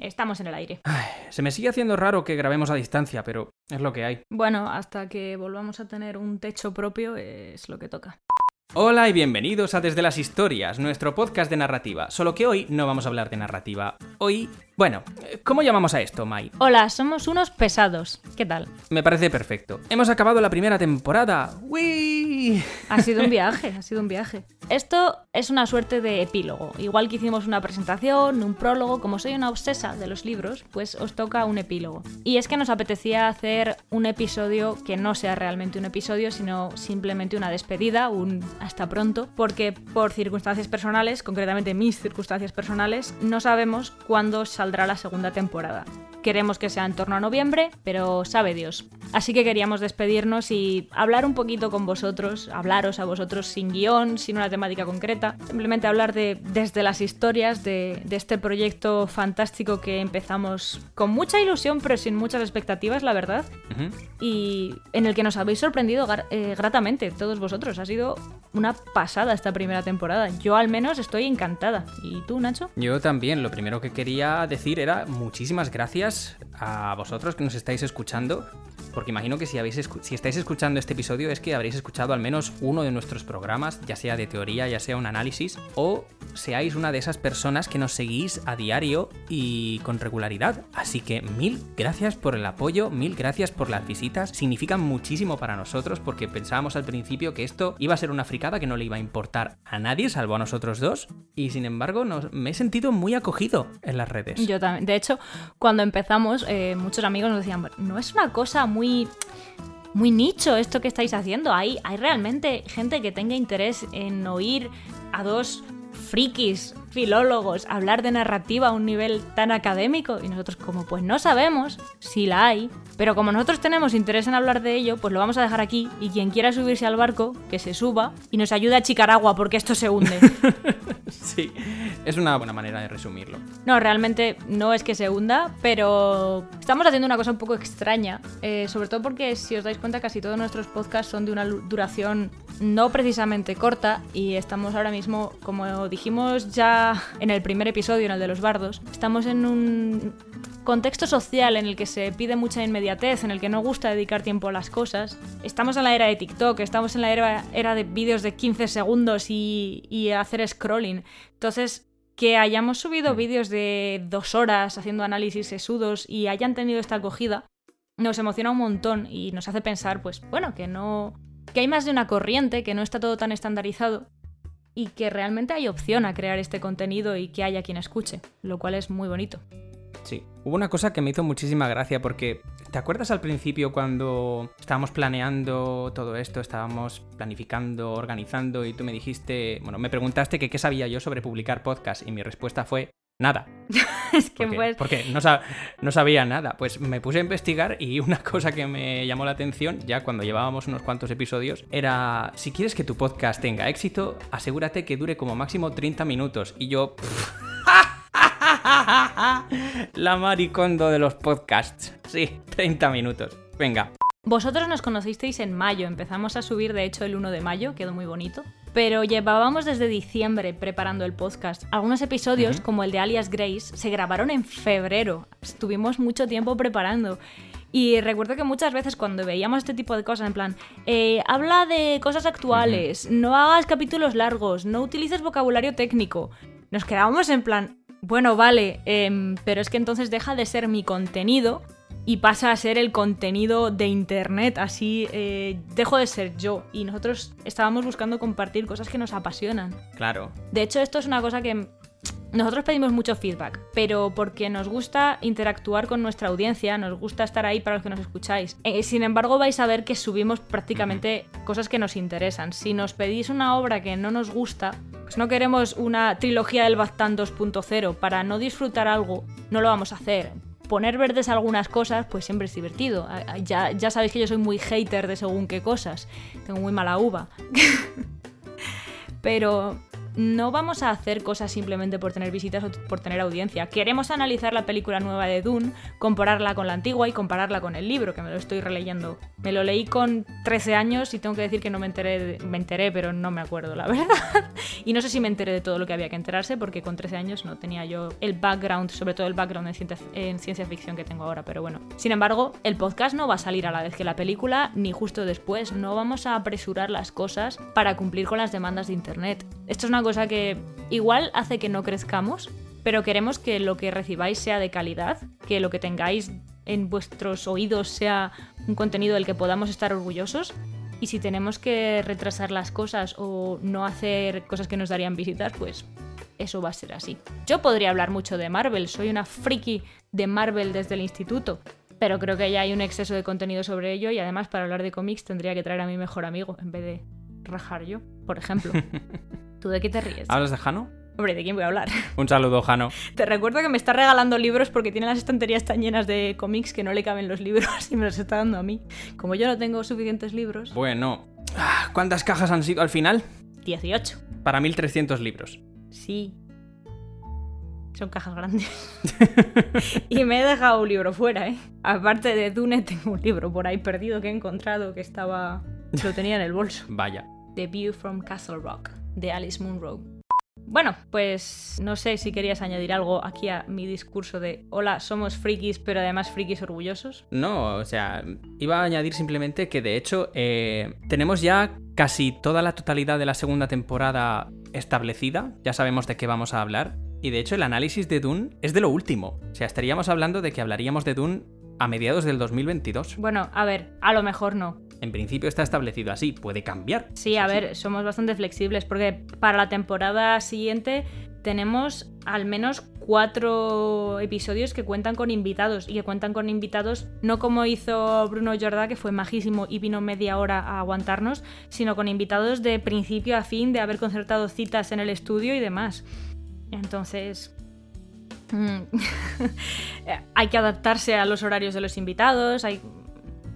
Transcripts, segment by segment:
Estamos en el aire. Ay, se me sigue haciendo raro que grabemos a distancia, pero es lo que hay. Bueno, hasta que volvamos a tener un techo propio es lo que toca. Hola y bienvenidos a Desde las Historias, nuestro podcast de narrativa. Solo que hoy no vamos a hablar de narrativa. Hoy, bueno, ¿cómo llamamos a esto, Mai? Hola, somos unos pesados. ¿Qué tal? Me parece perfecto. Hemos acabado la primera temporada. ¡Wii! Ha sido un viaje, ha sido un viaje. Esto es una suerte de epílogo. Igual que hicimos una presentación, un prólogo, como soy una obsesa de los libros, pues os toca un epílogo. Y es que nos apetecía hacer un episodio que no sea realmente un episodio, sino simplemente una despedida, un hasta pronto, porque por circunstancias personales, concretamente mis circunstancias personales, no sabemos cuándo saldrá la segunda temporada. Queremos que sea en torno a noviembre, pero sabe Dios. Así que queríamos despedirnos y hablar un poquito con vosotros, hablaros a vosotros sin guion, sin una temática concreta, simplemente hablar de desde las historias de, de este proyecto fantástico que empezamos con mucha ilusión, pero sin muchas expectativas, la verdad, y en el que nos habéis sorprendido eh, gratamente, todos vosotros. Ha sido una pasada esta primera temporada. Yo al menos estoy encantada. ¿Y tú, Nacho? Yo también, lo primero que quería decir era muchísimas gracias a vosotros que nos estáis escuchando, porque imagino que si, si estáis escuchando este episodio es que habréis escuchado al menos uno de nuestros programas, ya sea de teoría, ya sea un análisis, o seáis una de esas personas que nos seguís a diario y con regularidad. Así que mil gracias por el apoyo, mil gracias por las visitas, significan muchísimo para nosotros porque pensábamos al principio que esto iba a ser una fricada que no le iba a importar a nadie, salvo a nosotros dos, y sin embargo nos- me he sentido muy acogido en las redes. Yo también. De hecho, cuando empezamos, eh, muchos amigos nos decían, no es una cosa muy... Muy nicho esto que estáis haciendo. Hay, hay realmente gente que tenga interés en oír a dos frikis, filólogos, hablar de narrativa a un nivel tan académico. Y nosotros como, pues no sabemos si la hay. Pero como nosotros tenemos interés en hablar de ello, pues lo vamos a dejar aquí. Y quien quiera subirse al barco, que se suba y nos ayude a achicar agua porque esto se hunde. Sí, es una buena manera de resumirlo. No, realmente no es que se hunda, pero estamos haciendo una cosa un poco extraña, eh, sobre todo porque si os dais cuenta casi todos nuestros podcasts son de una duración no precisamente corta y estamos ahora mismo, como dijimos ya en el primer episodio, en el de los bardos, estamos en un contexto social en el que se pide mucha inmediatez, en el que no gusta dedicar tiempo a las cosas. Estamos en la era de TikTok, estamos en la era, era de vídeos de 15 segundos y, y hacer scrolling. Entonces, que hayamos subido vídeos de dos horas haciendo análisis sesudos y hayan tenido esta acogida, nos emociona un montón y nos hace pensar, pues bueno, que no. que hay más de una corriente, que no está todo tan estandarizado y que realmente hay opción a crear este contenido y que haya quien escuche, lo cual es muy bonito. Sí, hubo una cosa que me hizo muchísima gracia porque, ¿te acuerdas al principio cuando estábamos planeando todo esto, estábamos planificando, organizando y tú me dijiste, bueno, me preguntaste qué sabía yo sobre publicar podcast y mi respuesta fue nada. es que Porque, pues. porque no, no sabía nada. Pues me puse a investigar y una cosa que me llamó la atención, ya cuando llevábamos unos cuantos episodios, era, si quieres que tu podcast tenga éxito, asegúrate que dure como máximo 30 minutos. Y yo... la maricondo de los podcasts. Sí, 30 minutos. Venga. Vosotros nos conocisteis en mayo, empezamos a subir de hecho el 1 de mayo, quedó muy bonito. Pero llevábamos desde diciembre preparando el podcast. Algunos episodios, como el de Alias Grace, se grabaron en febrero. Estuvimos mucho tiempo preparando. Y recuerdo que muchas veces cuando veíamos este tipo de cosas, en plan, eh, habla de cosas actuales, no hagas capítulos largos, no utilices vocabulario técnico, nos quedábamos en plan, bueno, vale, em, pero es que entonces deja de ser mi contenido y pasa a ser el contenido de internet, así eh, dejo de ser yo. Y nosotros estábamos buscando compartir cosas que nos apasionan. Claro. De hecho, esto es una cosa que nosotros pedimos mucho feedback, pero porque nos gusta interactuar con nuestra audiencia, nos gusta estar ahí para los que nos escucháis. Eh, sin embargo, vais a ver que subimos prácticamente cosas que nos interesan. Si nos pedís una obra que no nos gusta, pues no queremos una trilogía del Baztán 2.0. Para no disfrutar algo, no lo vamos a hacer. Poner verdes algunas cosas, pues siempre es divertido. Ya, ya sabéis que yo soy muy hater de según qué cosas. Tengo muy mala uva. Pero no vamos a hacer cosas simplemente por tener visitas o por tener audiencia. Queremos analizar la película nueva de Dune, compararla con la antigua y compararla con el libro, que me lo estoy releyendo. Me lo leí con 13 años y tengo que decir que no me enteré, me enteré, pero no me acuerdo, la verdad. y no sé si me enteré de todo lo que había que enterarse, porque con 13 años no tenía yo el background, sobre todo el background en ciencia, en ciencia ficción que tengo ahora, pero bueno. Sin embargo, el podcast no va a salir a la vez que la película, ni justo después. No vamos a apresurar las cosas para cumplir con las demandas de Internet. Esto es una cosa que igual hace que no crezcamos, pero queremos que lo que recibáis sea de calidad, que lo que tengáis en vuestros oídos sea un contenido del que podamos estar orgullosos. Y si tenemos que retrasar las cosas o no hacer cosas que nos darían visitas, pues eso va a ser así. Yo podría hablar mucho de Marvel, soy una friki de Marvel desde el instituto, pero creo que ya hay un exceso de contenido sobre ello y además para hablar de cómics tendría que traer a mi mejor amigo en vez de rajar yo, por ejemplo. ¿Tú de qué te ríes? ¿Hablas de Jano? Hombre, ¿de quién voy a hablar? Un saludo, Jano. Te recuerdo que me está regalando libros porque tiene las estanterías tan llenas de cómics que no le caben los libros y me los está dando a mí. Como yo no tengo suficientes libros. Bueno, ah, ¿cuántas cajas han sido al final? 18. Para 1300 libros. Sí. Son cajas grandes. y me he dejado un libro fuera, ¿eh? Aparte de Dune, tengo un libro por ahí perdido que he encontrado que estaba. Lo tenía en el bolso. Vaya. The View from Castle Rock, de Alice Munro. Bueno, pues no sé si querías añadir algo aquí a mi discurso de hola, somos frikis, pero además frikis orgullosos. No, o sea, iba a añadir simplemente que de hecho eh, tenemos ya casi toda la totalidad de la segunda temporada establecida, ya sabemos de qué vamos a hablar, y de hecho el análisis de Dune es de lo último, o sea, estaríamos hablando de que hablaríamos de Dune a mediados del 2022. Bueno, a ver, a lo mejor no. En principio está establecido así, puede cambiar. Sí, a ver, somos bastante flexibles porque para la temporada siguiente tenemos al menos cuatro episodios que cuentan con invitados y que cuentan con invitados no como hizo Bruno Jordá, que fue majísimo y vino media hora a aguantarnos, sino con invitados de principio a fin, de haber concertado citas en el estudio y demás. Entonces, hay que adaptarse a los horarios de los invitados, hay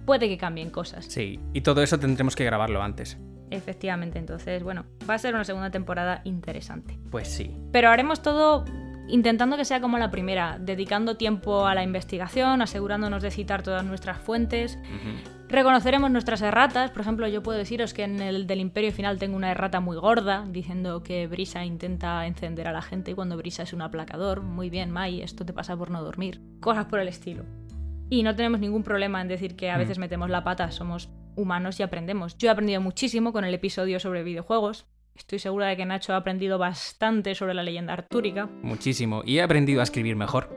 puede que cambien cosas. Sí, y todo eso tendremos que grabarlo antes. Efectivamente, entonces, bueno, va a ser una segunda temporada interesante. Pues sí. Pero haremos todo intentando que sea como la primera, dedicando tiempo a la investigación, asegurándonos de citar todas nuestras fuentes. Reconoceremos nuestras erratas, por ejemplo, yo puedo deciros que en el del Imperio Final tengo una errata muy gorda, diciendo que Brisa intenta encender a la gente cuando Brisa es un aplacador. Muy bien, Mai, esto te pasa por no dormir. Cosas por el estilo. Y no tenemos ningún problema en decir que a veces mm. metemos la pata, somos humanos y aprendemos. Yo he aprendido muchísimo con el episodio sobre videojuegos. Estoy segura de que Nacho ha aprendido bastante sobre la leyenda artúrica. Muchísimo. Y he aprendido a escribir mejor,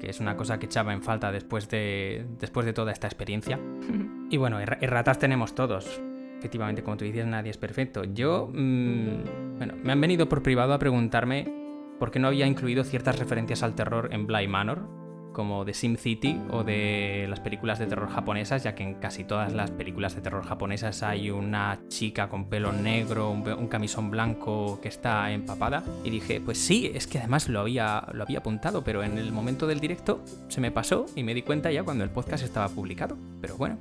que es una cosa que echaba en falta después de, después de toda esta experiencia. y bueno, erratas tenemos todos. Efectivamente, como tú dices, nadie es perfecto. Yo, mm, bueno, me han venido por privado a preguntarme por qué no había incluido ciertas referencias al terror en Bly Manor, como de Sim City o de las películas de terror japonesas, ya que en casi todas las películas de terror japonesas hay una chica con pelo negro, un, camisón blanco que está empapada. Y dije, pues sí, es que además lo había, lo había apuntado, pero en el momento del directo se me pasó y me di cuenta ya cuando el podcast estaba publicado. Pero bueno,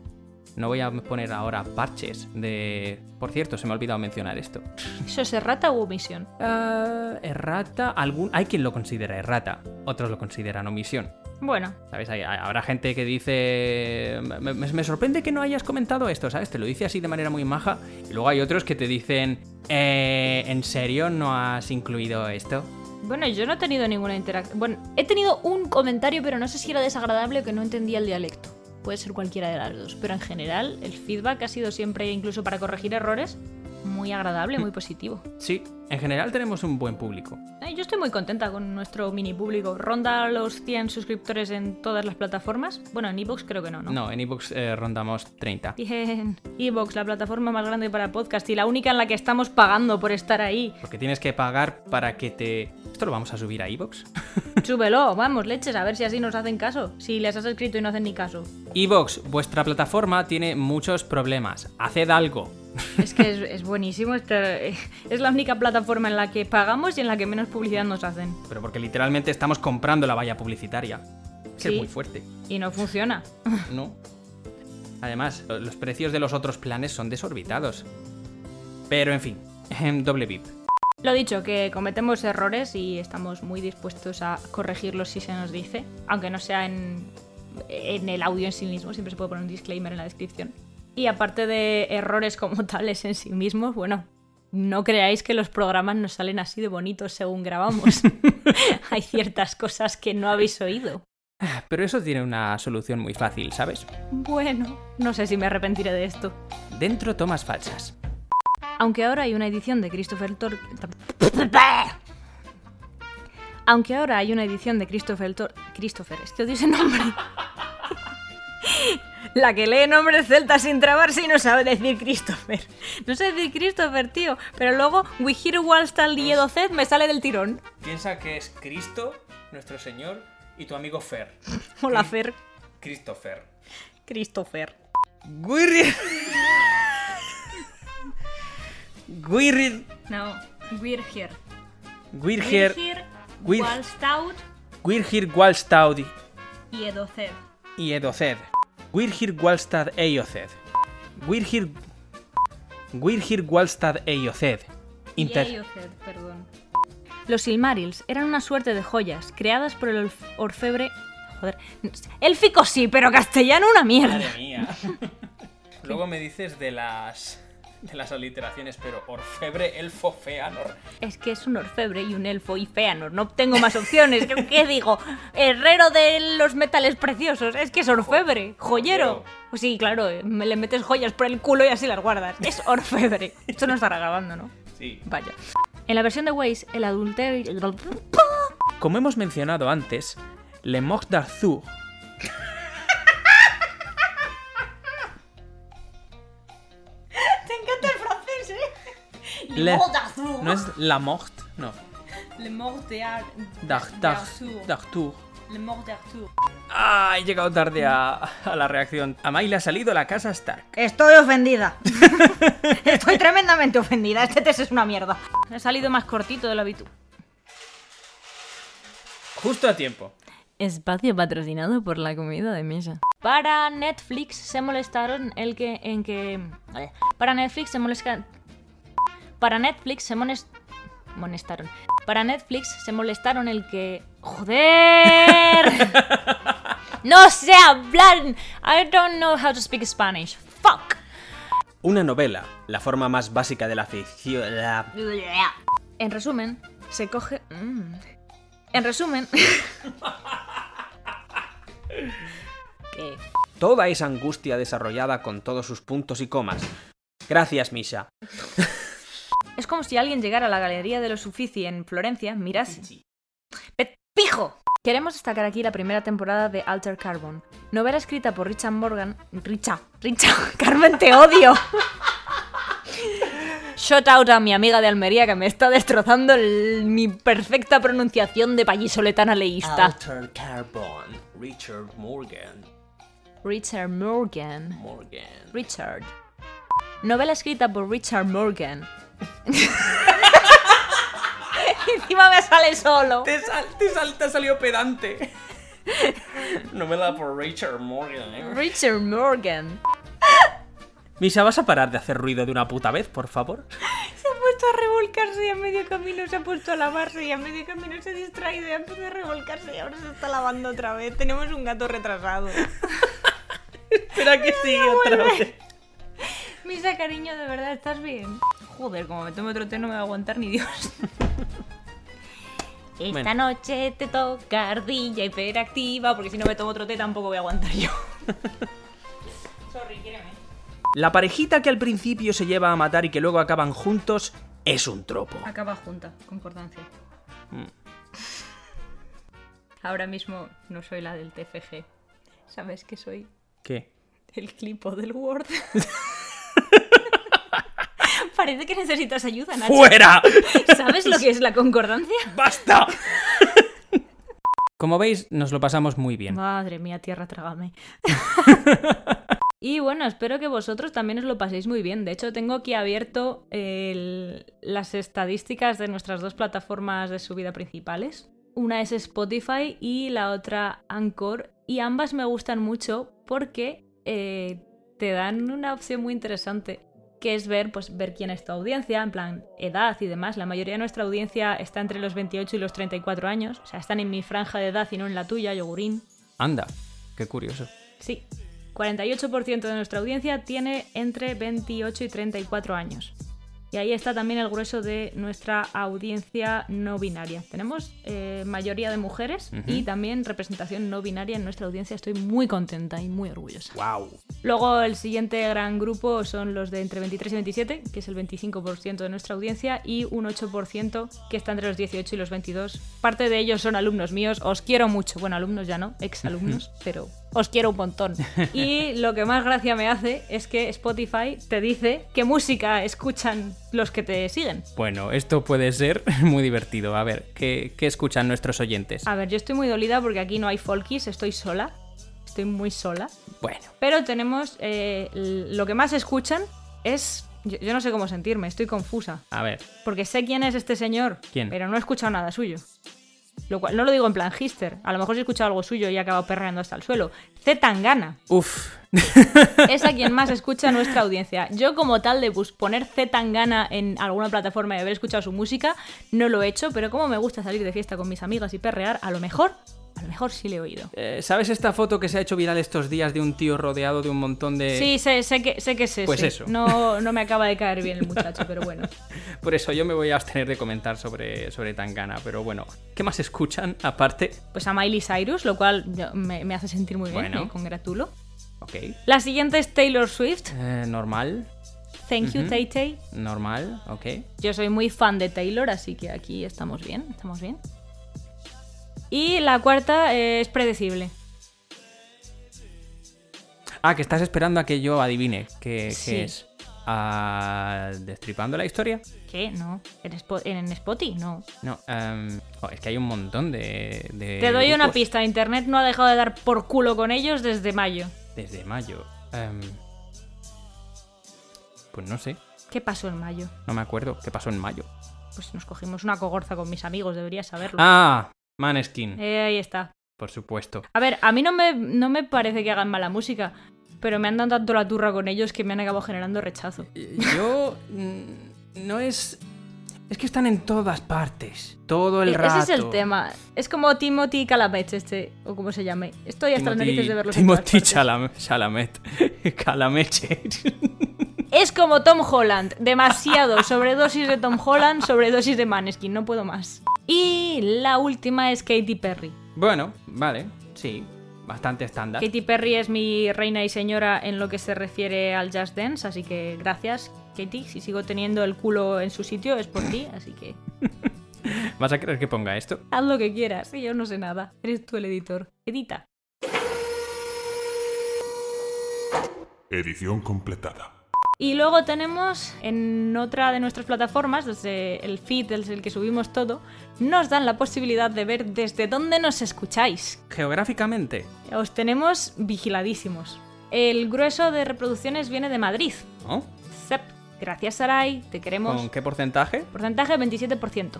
no voy a poner ahora parches de... Por cierto, se me ha olvidado mencionar esto. ¿Eso es errata u omisión? Uh, errata, algún... hay quien lo considera errata, otros lo consideran omisión. Bueno. ¿Sabes? habrá gente que dice. Me, sorprende que no hayas comentado esto, ¿sabes? Te lo dice así de manera muy maja. Y luego hay otros que te dicen. Eh, ¿En serio no has incluido esto? Bueno, yo no he tenido ninguna interacción. Bueno, he tenido un comentario, pero no sé si era desagradable o que no entendía el dialecto. Puede ser cualquiera de las dos. Pero en general, el feedback ha sido siempre, incluso para corregir errores, muy agradable, muy positivo. Sí, en general tenemos un buen público. Yo estoy muy contenta con nuestro mini público. ¿Ronda los 100 suscriptores en todas las plataformas? Bueno, en Evox creo que no, ¿no? No, en Evox eh, rondamos 30. Bien, Evox, la plataforma más grande para podcast y la única en la que estamos pagando por estar ahí. Porque tienes que pagar para que te... ¿Esto lo vamos a subir a Evox? Súbelo, vamos, leches, a ver si así nos hacen caso. Si les has escrito y no hacen ni caso. Evox, vuestra plataforma tiene muchos problemas. Haced algo. Es que es, buenísimo. Es la única plataforma en la que pagamos y en la que menos publicidad nos hacen. Pero porque literalmente estamos comprando la valla publicitaria. Es muy fuerte. Y no funciona. No. Además, los precios de los otros planes son desorbitados. Pero en fin, doble VIP. Lo dicho, que cometemos errores y estamos muy dispuestos a corregirlos si se nos dice, aunque no sea en, en el audio en sí mismo, siempre se puede poner un disclaimer en la descripción. Y aparte de errores como tales en sí mismos, bueno, no creáis que los programas nos salen así de bonitos según grabamos. Hay ciertas cosas que no habéis oído. Pero eso tiene una solución muy fácil, ¿sabes? Bueno, no sé si me arrepentiré de esto. Dentro tomas falsas. Aunque ahora hay una edición de Christopher Tor... Aunque ahora hay una edición de Christopher Tor... Christopher, es que odio ese nombre. La que lee nombres celtas sin trabarse y no sabe decir Christopher. No sé decir Christopher, tío. Pero luego, We Hear Wallstal y Edocet me sale del tirón. Piensa que es Cristo, nuestro Señor, y tu amigo Fer. Hola, Fer. Christopher. Christopher. Guirrir. Guirrir. No, here. Guirgir. Wir- Wallstaud Guirgir Wallstad y Edocet. y Edoced. Guirgir Wallstad Eioced. Guirgir. Guirgir Wallstad Eioced. Inter. Perdón. Los Silmarils eran una suerte de joyas creadas por el orf- orfebre. Joder. Élfico sí, pero castellano una mierda. Madre mía. Luego me dices de las. De las aliteraciones, pero Orfebre, Elfo, Feanor. Es que es un orfebre y un elfo y Feanor. No tengo más opciones. ¿Qué, qué digo? Herrero de los metales preciosos. Es que es orfebre. Joyero. Joyero. Pues sí, claro. Me le metes joyas por el culo y así las guardas. Es orfebre. Esto no estará grabando, ¿no? Sí. Vaya. En la versión de Waze, el adulterio. Como hemos mencionado antes, Le Mort d'Arthur Le- no es La Mort, no. Le mort de Ar- D'Ar- de d'Ar- Arthur. D'Arthur. Le mort de Arthur. Ah, he llegado tarde a, a la reacción. A Mai le ha salido la casa Stark. Estoy ofendida. Estoy tremendamente ofendida. Este test es una mierda. Ha salido más cortito de lo habitual. Justo a tiempo. Espacio patrocinado por la comida de mesa. Para Netflix se molestaron el que en que para Netflix se molestaron para Netflix se molest... molestaron. Para Netflix se molestaron el que joder. No sé hablar. I don't know how to speak Spanish. Fuck. Una novela, la forma más básica de la ficción. la- En resumen, se coge. Mm. En resumen. ¿Qué? Toda esa angustia desarrollada con todos sus puntos y comas. Gracias, Misha. Es como si alguien llegara a la Galería de los Uffizi en Florencia, mirase. ¡Pe- ¡Pijo! Queremos destacar aquí la primera temporada de Alter Carbon, novela escrita por Richard Morgan. Richard, Richard, Carmen, te odio. Shout out a mi amiga de Almería que me está destrozando el- mi perfecta pronunciación de vallisoletana leísta. Alter Carbon. Richard Morgan. Richard Morgan. Morgan. Richard. Novela escrita por Richard Morgan. Encima me sale solo. Te, sal, te, sal- te ha salido pedante. Novela por Richard Morgan. ¿eh? Richard Morgan. Misha, ¿vas a parar de hacer ruido de una puta vez, por favor? Se ha puesto a revolcarse y a medio camino se ha puesto a lavarse y a medio camino se ha distraído y ha empezado a revolcarse y ahora se está lavando otra vez. Tenemos un gato retrasado. Espera que sigue otra vez. Misa, cariño, ¿de verdad estás bien? Joder, como me tome otro té no me va a aguantar ni Dios. Esta Bueno. noche te toca ardilla hiperactiva porque si no me tomo otro té tampoco voy a aguantar yo. Sorry, quíreme. La parejita que al principio se lleva a matar y que luego acaban juntos es un tropo. Acaba junta, concordancia. Mm. Ahora mismo no soy la del TFG. ¿Sabes qué soy? ¿Qué? El clipo del Word. Parece que necesitas ayuda, Nacho. ¡Fuera! ¿Sabes lo que es la concordancia? ¡Basta! Como veis, nos lo pasamos muy bien. Madre mía, tierra, trágame. y bueno, espero que vosotros también os lo paséis muy bien. De hecho, tengo aquí abierto el- las estadísticas de nuestras dos plataformas de subida principales. Una es Spotify y la otra Anchor. Y ambas me gustan mucho porque eh, te dan una opción muy interesante que es ver, pues, ver quién es tu audiencia, en plan edad y demás. La mayoría de nuestra audiencia está entre los 28 y los 34 años, o sea, están en mi franja de edad y no en la tuya, yogurín. Anda, qué curioso. Sí, 48% de nuestra audiencia tiene entre 28 y 34 años. Y ahí está también el grueso de nuestra audiencia no binaria. Tenemos eh, mayoría de mujeres y también representación no binaria en nuestra audiencia. Estoy muy contenta y muy orgullosa. ¡Wow! Luego el siguiente gran grupo son los de entre 23 y 27, que es el 25% de nuestra audiencia, y un 8% que está entre los 18 y los 22. Parte de ellos son alumnos míos, os quiero mucho. Bueno, alumnos ya no, exalumnos, pero os quiero un montón. Y lo que más gracia me hace es que Spotify te dice qué música escuchan los que te siguen. Bueno, esto puede ser muy divertido. A ver, ¿qué, qué escuchan nuestros oyentes? A ver, yo estoy muy dolida porque aquí no hay folkies, estoy sola. Estoy muy sola. Bueno, Pero tenemos. eh, lo que más escuchan es. Yo, yo no sé cómo sentirme, estoy confusa. a ver. Porque sé quién es este señor. ¿Quién? Pero no he escuchado nada suyo. Lo cual no lo digo en plan hister. A lo mejor si he escuchado algo suyo y he acabado perreando hasta el suelo. Z Tangana. Uf. Es a quien más escucha nuestra audiencia. Yo, como tal, de poner Z Tangana en alguna plataforma y haber escuchado su música, no lo he hecho, pero como me gusta salir de fiesta con mis amigas y perrear, a lo mejor, a lo mejor sí le he oído. Eh, ¿Sabes esta foto que se ha hecho viral estos días de un tío rodeado de un montón de... Sí, sé, sé que, sé que es ese. Pues eso. No, no me acaba de caer bien el muchacho, pero bueno. Por eso yo me voy a abstener de comentar sobre, sobre Tangana, pero bueno, ¿qué más escuchan aparte? Pues a Miley Cyrus, lo cual me, me hace sentir muy bien, Bueno. me congratulo. Ok. La siguiente es Taylor Swift. Eh, normal, Thank you, Ujú. Tay Tay. normal, ok. Yo soy muy fan de Taylor, así que aquí estamos bien, estamos bien. Y la cuarta eh, es predecible. Ah, que estás esperando a que yo adivine qué, qué Sí. es. Ah, ¿Destripando la historia? ¿Qué? No. ¿En, Spo- en Spotify? No. No, oh, es que hay un montón de... de Te doy una pista. Internet no ha dejado de dar por culo con ellos desde mayo. Desde mayo. Em, pues no sé, ¿Qué pasó en mayo? no me acuerdo qué pasó en mayo. Pues nos cogimos una cogorza con mis amigos, deberías saberlo. Ah, Maneskin, Eh, ahí está. por supuesto. A ver, a mí no me, no me parece que hagan mala música, pero me han dado tanto la turra con ellos que me han acabado generando rechazo. Yo... mm, no es... Es que están en todas partes. Todo el E- rato. Ese es el tema. Es como Timothy Calamech, este, o como se llame. Estoy hasta las Timothy- narices de en todas Timothy partes. Chalam- Chalamet. Calameche. Es como Tom Holland. Demasiado. Sobredosis de Tom Holland, sobredosis de Maneskin. No puedo más. Y la última es Katy Perry. bueno, vale. Sí. Bastante estándar. Katy Perry es mi reina y señora en lo que se refiere al Just Dance, así que gracias, Katy. Si sigo teniendo el culo en su sitio es por ti, así que ¿Vas a querer que ponga esto? haz lo que quieras. Yo no sé nada. Eres tú el editor. Edita. Edición completada. Y luego tenemos en otra de nuestras plataformas, desde el feed desde el que subimos todo, nos dan la posibilidad de ver desde dónde nos escucháis. Geográficamente. Os tenemos vigiladísimos. El grueso de reproducciones viene de Madrid. ¿No? Sep, gracias Sarai, te queremos. ¿Con qué porcentaje? Porcentaje 27%.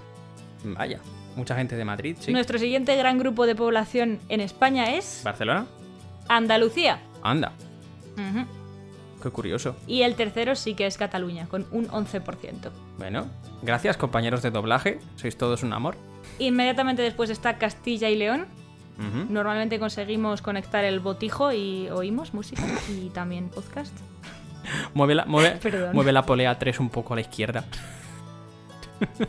Vaya. Mucha gente de Madrid, sí. Nuestro siguiente gran grupo de población en España es ¿Barcelona? Andalucía. Anda. Ujú. Qué curioso. Y el tercero sí que es Cataluña, con un 11%. Bueno, gracias compañeros de doblaje. Sois todos un amor. Inmediatamente después está Castilla y León. Normalmente conseguimos conectar el botijo y oímos música y también podcast. Mueve, la, mueve, Perdón. mueve la polea 3 un poco a la izquierda.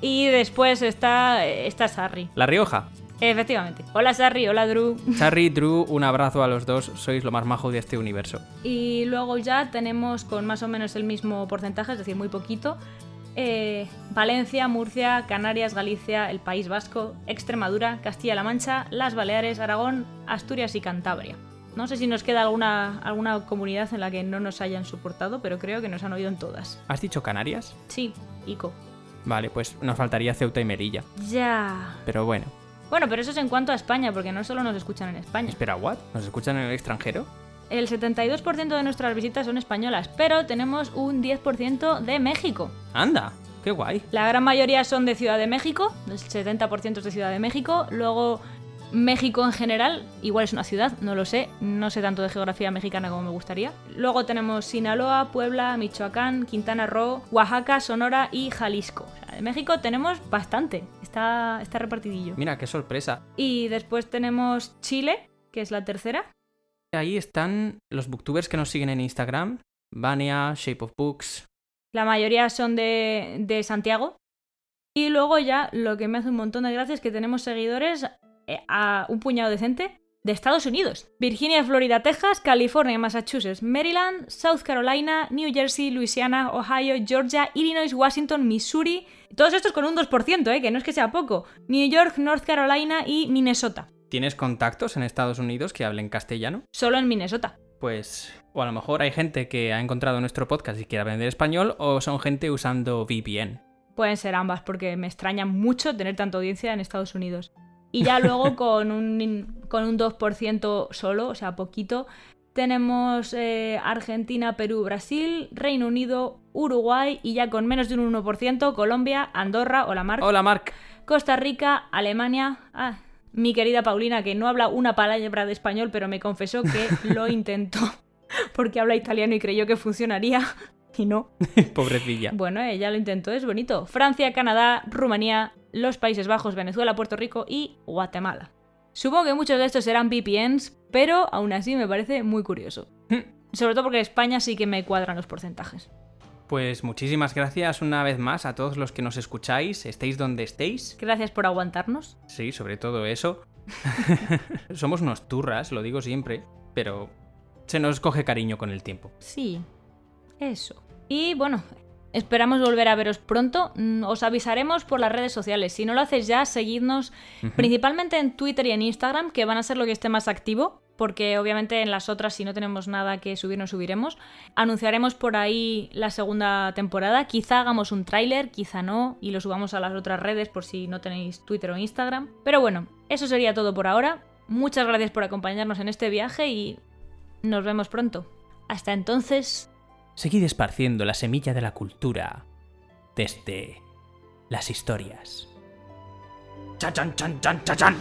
Y después está, está Sarri. La Rioja. Efectivamente. Hola Sarri, hola Drew. Charry, Drew, un abrazo a los dos. Sois lo más majo de este universo. Y luego ya tenemos con más o menos el mismo porcentaje, es decir, muy poquito. eh, Valencia, Murcia, Canarias, Galicia, el País Vasco, Extremadura, Castilla-La Mancha, las Baleares, Aragón, Asturias y Cantabria. No sé si nos queda alguna, alguna comunidad en la que no nos hayan soportado, pero creo que nos han oído en todas. ¿Has dicho Canarias? Sí, Ico. Vale, pues nos faltaría Ceuta y Melilla. Ya. Pero bueno. Bueno, pero eso es en cuanto a España, porque no solo nos escuchan en España. Espera, ¿what? ¿Nos escuchan en el extranjero? El 72% de nuestras visitas son españolas, pero tenemos un 10% de México. Anda, qué guay. La gran mayoría son de Ciudad de México, el 70% es de Ciudad de México. Luego México en general, igual es una ciudad, no lo sé, no sé tanto de geografía mexicana como me gustaría. Luego tenemos Sinaloa, Puebla, Michoacán, Quintana Roo, Oaxaca, Sonora y Jalisco. O sea, de México tenemos bastante, está, está repartidillo. Mira, qué sorpresa. Y después tenemos Chile, que es la tercera. Ahí están los booktubers que nos siguen en Instagram. Vania, Shape of Books. La mayoría son de, de Santiago. Y luego ya lo que me hace un montón de gracia es que tenemos seguidores a un puñado decente de Estados Unidos. Virginia, Florida, Texas, California, Massachusetts, Maryland, South Carolina, New Jersey, Louisiana, Ohio, Georgia, Illinois, Washington, Missouri. Todos estos con un 2%, ¿eh? que no es que sea poco. New York, North Carolina y Minnesota. ¿Tienes contactos en Estados Unidos que hablen castellano? Solo en Minnesota. Pues, o a lo mejor hay gente que ha encontrado nuestro podcast y quiere aprender español, o son gente usando VPN. Pueden ser ambas, porque me extraña mucho tener tanta audiencia en Estados Unidos. Y ya luego con un, con un 2% solo, o sea, poquito, tenemos eh, Argentina, Perú, Brasil, Reino Unido, Uruguay y ya con menos de un 1%, Colombia, Andorra, hola Marc, Hola, Marc. Costa Rica, Alemania, ah, mi querida Paulina, que no habla una palabra de español, pero me confesó que lo intentó porque habla italiano y creyó que funcionaría y no. Pobrecilla. Bueno, ella lo intentó, es bonito. Francia, Canadá, Rumanía, los Países Bajos, Venezuela, Puerto Rico y Guatemala. Supongo que muchos de estos serán VPNs, pero aún así me parece muy curioso. Sobre todo porque España sí que me cuadran los porcentajes. Pues muchísimas gracias una vez más a todos los que nos escucháis, estéis donde estéis. Gracias por aguantarnos. Sí, sobre todo eso. Somos unos turras, lo digo siempre, pero se nos coge cariño con el tiempo. Sí, eso. Y bueno, esperamos volver a veros pronto. Mm, Os avisaremos por las redes sociales. Si no lo haces ya, seguidnos principalmente en Twitter y en Instagram, que van a ser lo que esté más activo. Porque obviamente en las otras, si no tenemos nada que subir, no subiremos. Anunciaremos por ahí la segunda temporada. Quizá hagamos un tráiler, quizá no, y lo subamos a las otras redes por si no tenéis Twitter o Instagram. Pero bueno, eso sería todo por ahora. Muchas gracias por acompañarnos en este viaje y nos vemos pronto. Hasta entonces, Seguid esparciendo la semilla de la cultura desde las historias. ¡Chan, chan, chan, chan, chan!